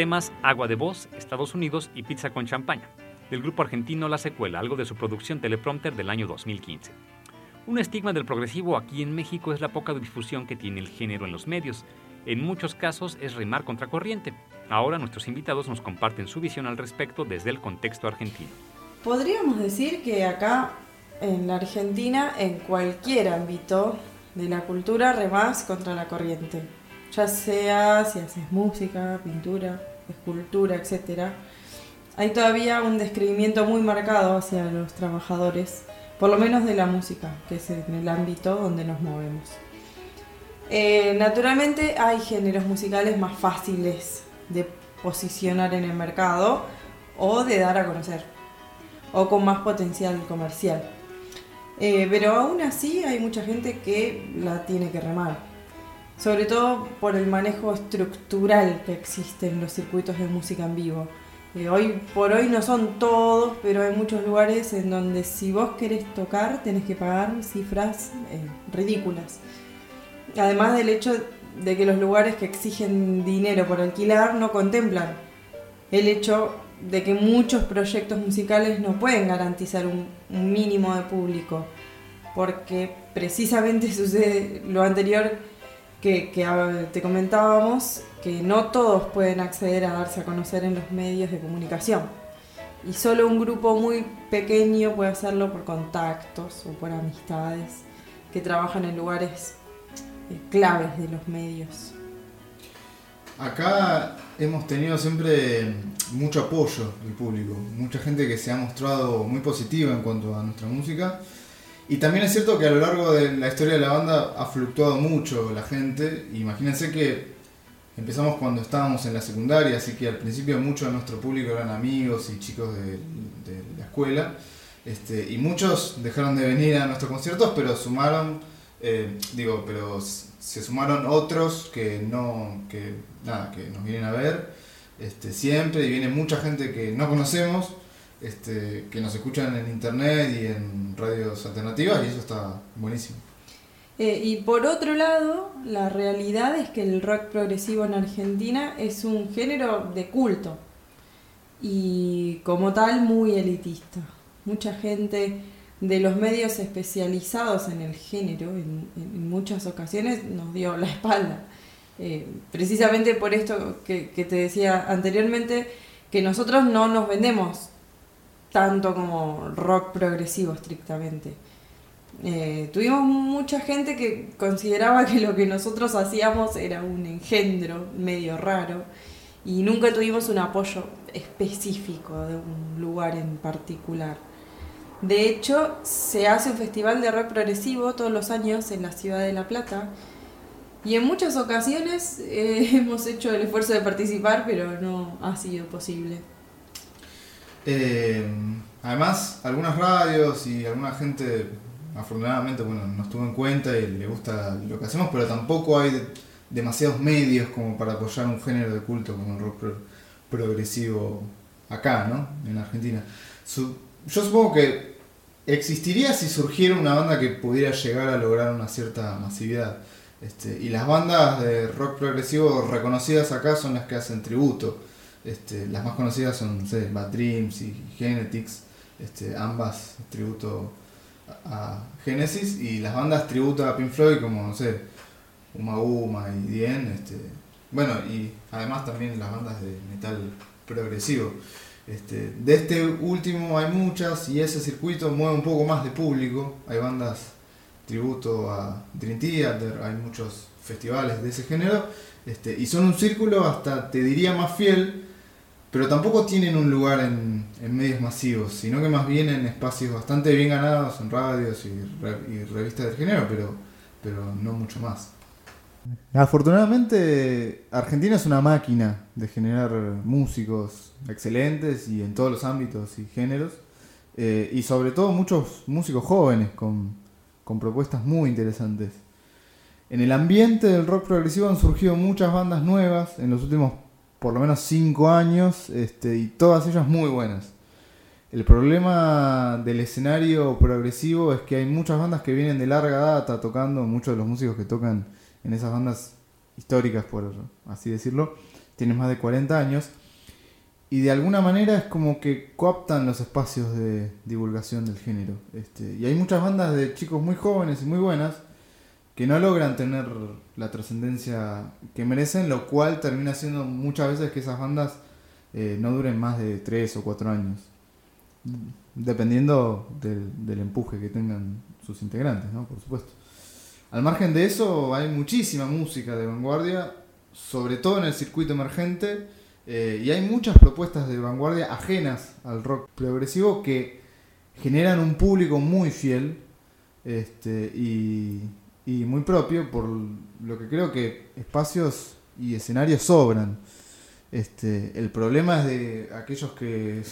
Temas Agua de Voz, Estados Unidos y Pizza con Champaña, del grupo argentino La Secuela, algo de su producción teleprompter del año 2015. Un estigma del progresivo aquí en México es la poca difusión que tiene el género en los medios. En muchos casos es remar contracorriente. Ahora nuestros invitados nos comparten su visión al respecto desde el contexto argentino. Podríamos decir que acá en la Argentina, en cualquier ámbito de la cultura, remás contra la corriente. Ya sea si haces música, pintura, escultura, etc. Hay todavía un describimiento muy marcado hacia los trabajadores, por lo menos de la música, que es en el ámbito donde nos movemos. Eh, naturalmente hay géneros musicales más fáciles de posicionar en el mercado o de dar a conocer, o con más potencial comercial. Eh, pero aún así hay mucha gente que la tiene que remar, sobre todo por el manejo estructural que existe en los circuitos de música en vivo. Eh, hoy por hoy no son todos, pero hay muchos lugares en donde si vos querés tocar tenés que pagar cifras eh, ridículas. Además del hecho de que los lugares que exigen dinero por alquilar no contemplan el hecho de que muchos proyectos musicales no pueden garantizar un, un mínimo de público, porque precisamente sucede lo anterior que, te comentábamos, que no todos pueden acceder a darse a conocer en los medios de comunicación. Y solo un grupo muy pequeño puede hacerlo por contactos o por amistades que trabajan en lugares eh, claves de los medios. Acá hemos tenido siempre mucho apoyo del público, mucha gente que se ha mostrado muy positiva en cuanto a nuestra música. Y también es cierto que a lo largo de la historia de la banda ha fluctuado mucho la gente. Imagínense que empezamos cuando estábamos en la secundaria, así que al principio mucho de nuestro público eran amigos y chicos de, la escuela. Este, y muchos dejaron de venir a nuestros conciertos, pero sumaron, eh, digo, pero se sumaron otros que no, que nada, que nos vienen a ver este, siempre y viene mucha gente que no conocemos este, que nos escuchan en internet y en radios alternativas y eso está buenísimo. Eh, y por otro lado, la realidad es que el rock progresivo en Argentina es un género de culto y como tal muy elitista. Mucha gente de los medios especializados en el género en, muchas ocasiones nos dio la espalda. Eh, precisamente por esto que te decía anteriormente, que nosotros no nos vendemos tanto como rock progresivo estrictamente. Eh, tuvimos mucha gente que consideraba que lo que nosotros hacíamos era un engendro medio raro y nunca tuvimos un apoyo específico de un lugar en particular. De hecho, se hace un festival de rock progresivo todos los años en la ciudad de La Plata y en muchas ocasiones eh, hemos hecho el esfuerzo de participar, pero no ha sido posible. Eh, además, algunas radios y alguna gente, afortunadamente, bueno, nos tuvo en cuenta y le gusta lo que hacemos, pero tampoco hay de- demasiados medios como para apoyar un género de culto como el rock pro- progresivo acá, ¿no? En Argentina. Yo supongo que existiría si surgiera una banda que pudiera llegar a lograr una cierta masividad. Este, y las bandas de rock progresivo reconocidas acá son las que hacen tributo. Este, las más conocidas son sé, Bad Dreams y Genetics, este, ambas tributo a, Genesis, y las bandas tributo a Pink Floyd como, no sé, Uma Uma y Dien, este, bueno, y además también las bandas de metal progresivo. De este último hay muchas y ese circuito mueve un poco más de público, hay bandas tributo a Dream Theater, hay muchos festivales de ese género, y son un círculo hasta, te diría, más fiel, pero tampoco tienen un lugar en, medios masivos, sino que más bien en espacios bastante bien ganados, en radios y, re- y revistas del género, pero, pero no mucho más. Afortunadamente, Argentina es una máquina de generar músicos excelentes y en todos los ámbitos y géneros, eh, y sobre todo muchos músicos jóvenes con, con propuestas muy interesantes. En el ambiente del rock progresivo han surgido muchas bandas nuevas en los últimos por lo menos 5 años este, y todas ellas muy buenas. El problema del escenario progresivo es que hay muchas bandas que vienen de larga data tocando, muchos de los músicos que tocan en esas bandas históricas, por así decirlo, tienen más de 40 años. Y de alguna manera es como que coaptan los espacios de divulgación del género. Este, y hay muchas bandas de chicos muy jóvenes y muy buenas que no logran tener la trascendencia que merecen, lo cual termina siendo muchas veces que esas bandas eh, no duren más de 3 o 4 años. Dependiendo del, empuje que tengan sus integrantes, ¿no? Por supuesto. Al margen de eso, hay muchísima música de vanguardia, sobre todo en el circuito emergente, eh, y hay muchas propuestas de vanguardia ajenas al rock progresivo que generan un público muy fiel este, y, y muy propio, por lo que creo que espacios y escenarios sobran. Este, el problema es de aquellos que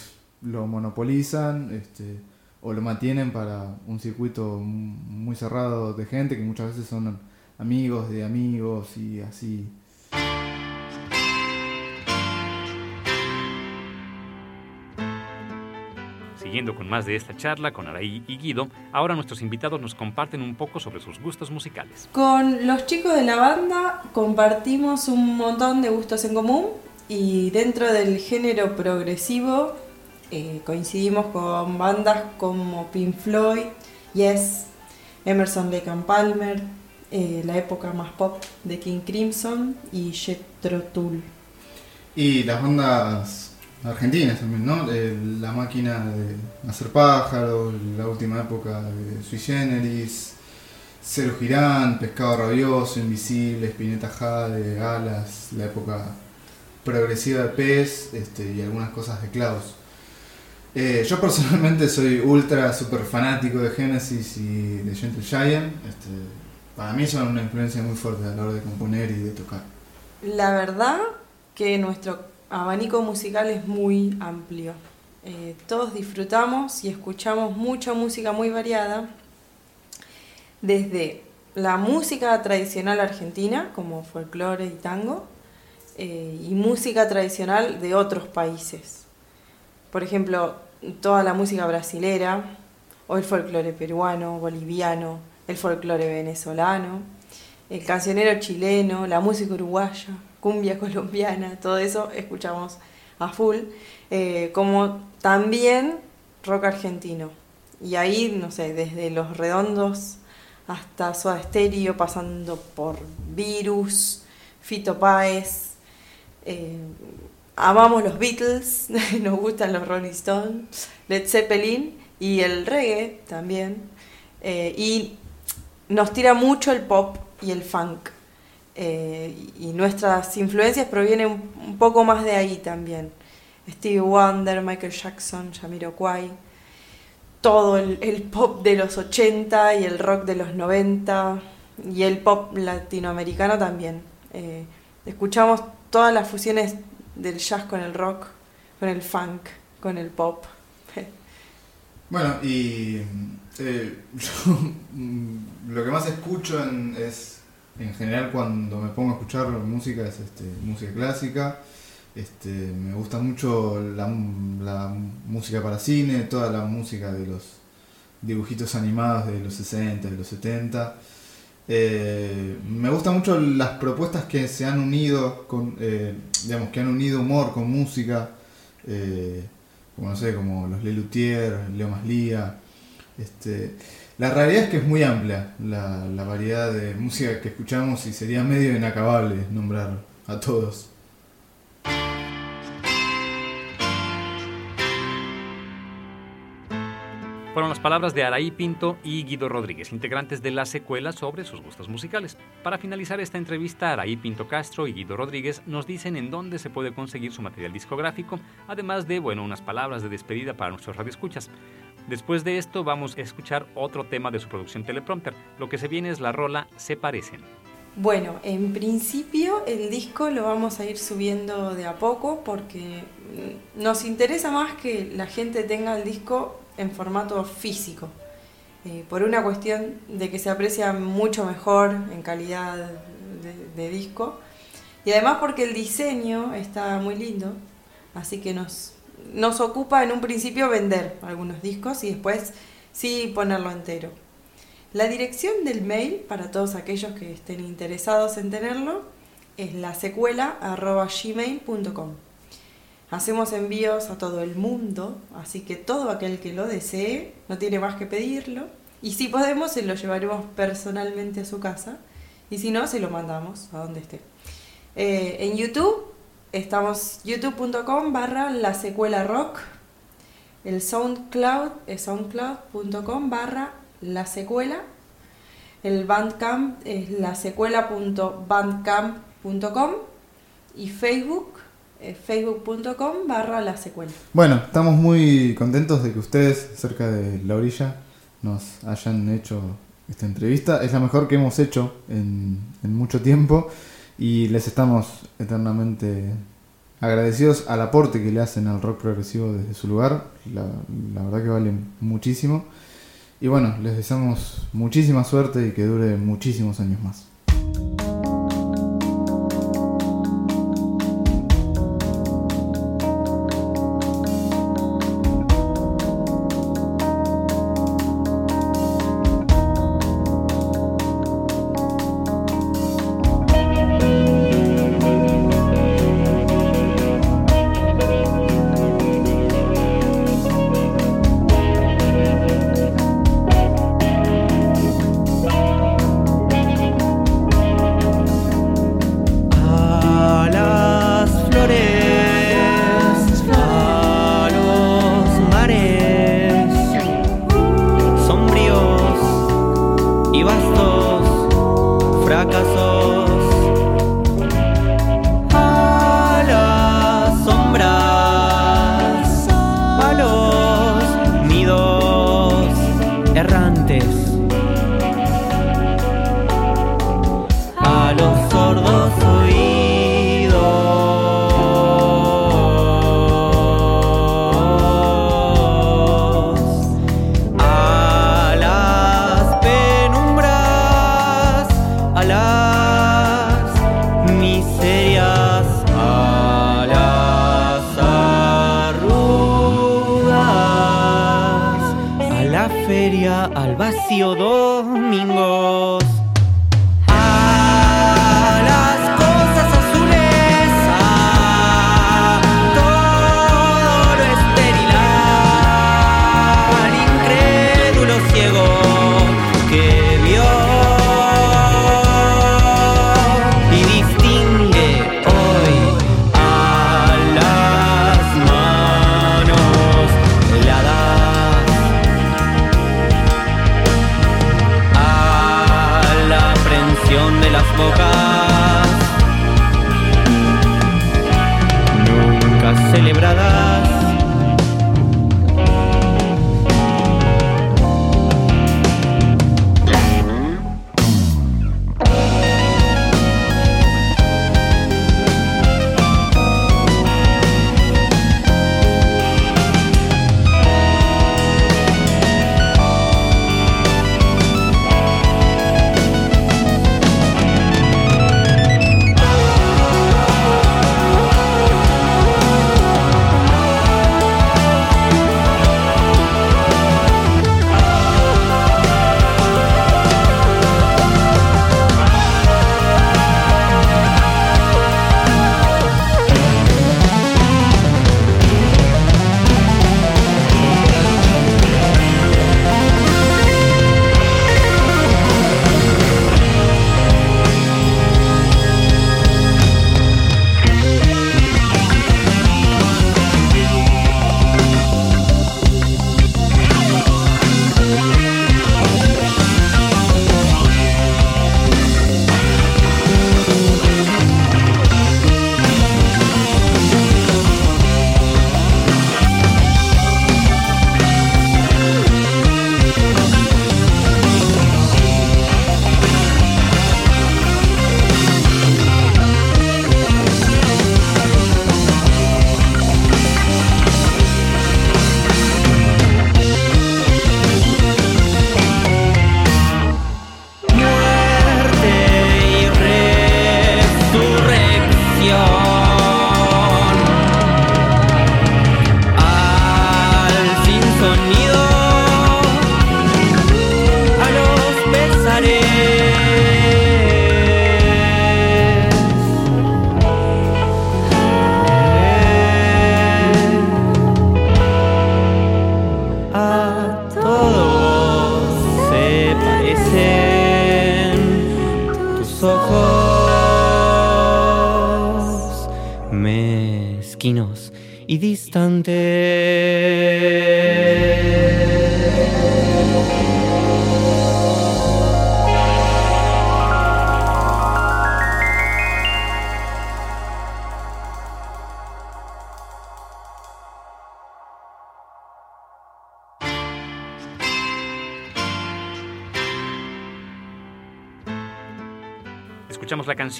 lo monopolizan este, o lo mantienen para un circuito muy cerrado de gente que muchas veces son amigos de amigos y así. Siguiendo con más de esta charla con Araí y Guido, ahora nuestros invitados nos comparten un poco sobre sus gustos musicales. Con los chicos de la banda compartimos un montón de gustos en común y dentro del género progresivo eh, coincidimos con bandas como Pink Floyd, Yes, Emerson Lake and Palmer, eh, la época más pop de King Crimson y Jethro Tull. Y las bandas argentinas también, ¿no? La máquina de hacer pájaros, la última época de Sui Generis, Cero Girán, Pescado Rabioso, Invisible, Spinetta Jade, Alas, la época progresiva de Pez este, y algunas cosas de Klaus. Eh, yo personalmente soy ultra super fanático de Genesis y de Gentle Giant. Este, para mí son una influencia muy fuerte a la hora de componer y de tocar. La verdad que nuestro abanico musical es muy amplio. Eh, todos disfrutamos y escuchamos mucha música muy variada, desde la música tradicional argentina, como folclore y tango, eh, y música tradicional de otros países. Por ejemplo, toda la música brasilera, o el folclore peruano, boliviano, el folclore venezolano, el cancionero chileno, la música uruguaya, cumbia colombiana, todo eso escuchamos a full, eh, como también rock argentino. Y ahí, no sé, desde Los Redondos hasta Soda Stereo, pasando por Virus, Fito Páez. Eh, amamos los Beatles, nos gustan los Rolling Stones, Led Zeppelin y el reggae también. Eh, y nos tira mucho el pop y el funk. Eh, y nuestras influencias provienen un poco más de ahí también. Stevie Wonder, Michael Jackson, Jamiroquai, todo el, pop de los 80 y el rock de los 90 y el pop latinoamericano también. Eh, escuchamos todas las fusiones del jazz con el rock, con el funk, con el pop. bueno, y eh, yo, mm, lo que más escucho en, es, en general cuando me pongo a escuchar música es este, música clásica. Este, me gusta mucho la, música para cine, toda la música de los dibujitos animados de los 60, de los 70. Eh, me gustan mucho las propuestas que se han unido con, eh, digamos, que han unido humor con música, eh, como no sé, como los Lelutier, Leo Maslía. Este, la realidad es que es muy amplia la, la variedad de música que escuchamos y sería medio inacabable nombrar a todos. Fueron las palabras de Araí Pinto y Guido Rodríguez, integrantes de la secuela sobre sus gustos musicales. Para finalizar esta entrevista, Araí Pinto Castro y Guido Rodríguez nos dicen en dónde se puede conseguir su material discográfico, además de, bueno, unas palabras de despedida para nuestros radioescuchas. Después de esto vamos a escuchar otro tema de su producción teleprompter. Lo que se viene es la rola Se parecen. Bueno, en principio el disco lo vamos a ir subiendo de a poco porque nos interesa más que la gente tenga el disco en formato físico, eh, por una cuestión de que se aprecia mucho mejor en calidad de, disco y además porque el diseño está muy lindo, así que nos, nos ocupa en un principio vender algunos discos y después sí ponerlo entero. La dirección del mail para todos aquellos que estén interesados en tenerlo es la secuela gmail.com. Hacemos envíos a todo el mundo, así que todo aquel que lo desee no tiene más que pedirlo. Y si podemos, se lo llevaremos personalmente a su casa. Y si no, se lo mandamos a donde esté. Eh, en YouTube estamos youtube.com barra la secuela rock. El SoundCloud es soundcloud.com barra la secuela. El Bandcamp es la secuela.bandcamp.com. Y Facebook facebook.com barra la secuela. Bueno, estamos muy contentos de que ustedes, cerca de la orilla, nos hayan hecho esta entrevista. Es la mejor que hemos hecho en, en mucho tiempo y les estamos eternamente agradecidos al aporte que le hacen al rock progresivo desde su lugar. La, la verdad que vale muchísimo. Y bueno, les deseamos muchísima suerte y que dure muchísimos años más.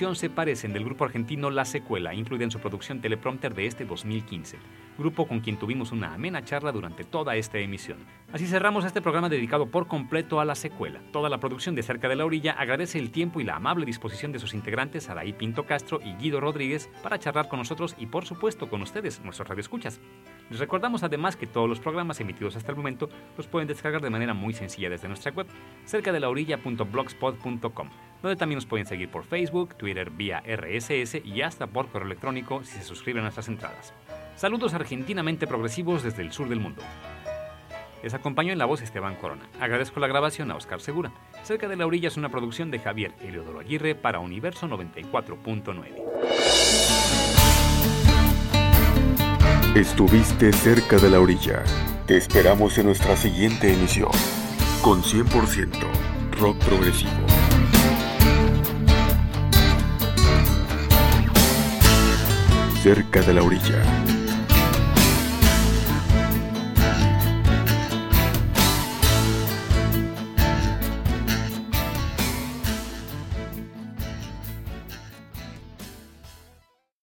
Canción Se Parecen del grupo argentino La Secuela, incluida en su producción Teleprompter de este 2015, grupo con quien tuvimos una amena charla durante toda esta emisión. Así cerramos este programa dedicado por completo a La Secuela. Toda la producción de Cerca de la Orilla agradece el tiempo y la amable disposición de sus integrantes Araí Pinto Castro y Guido Rodríguez para charlar con nosotros y por supuesto con ustedes, nuestros radioescuchas. Les recordamos además que todos los programas emitidos hasta el momento los pueden descargar de manera muy sencilla desde nuestra web, cerca de la donde también nos pueden seguir por Facebook, Twitter vía RSS y hasta por correo electrónico si se suscriben a nuestras entradas. Saludos argentinamente progresivos desde el sur del mundo. Les acompañó en la voz Esteban Corona. Agradezco la grabación a Oscar Segura. Cerca de la orilla es una producción de Javier Eliodoro Aguirre para Universo 94.9. Estuviste cerca de la orilla. Te esperamos en nuestra siguiente emisión. Con 100% rock progresivo. Cerca de la orilla.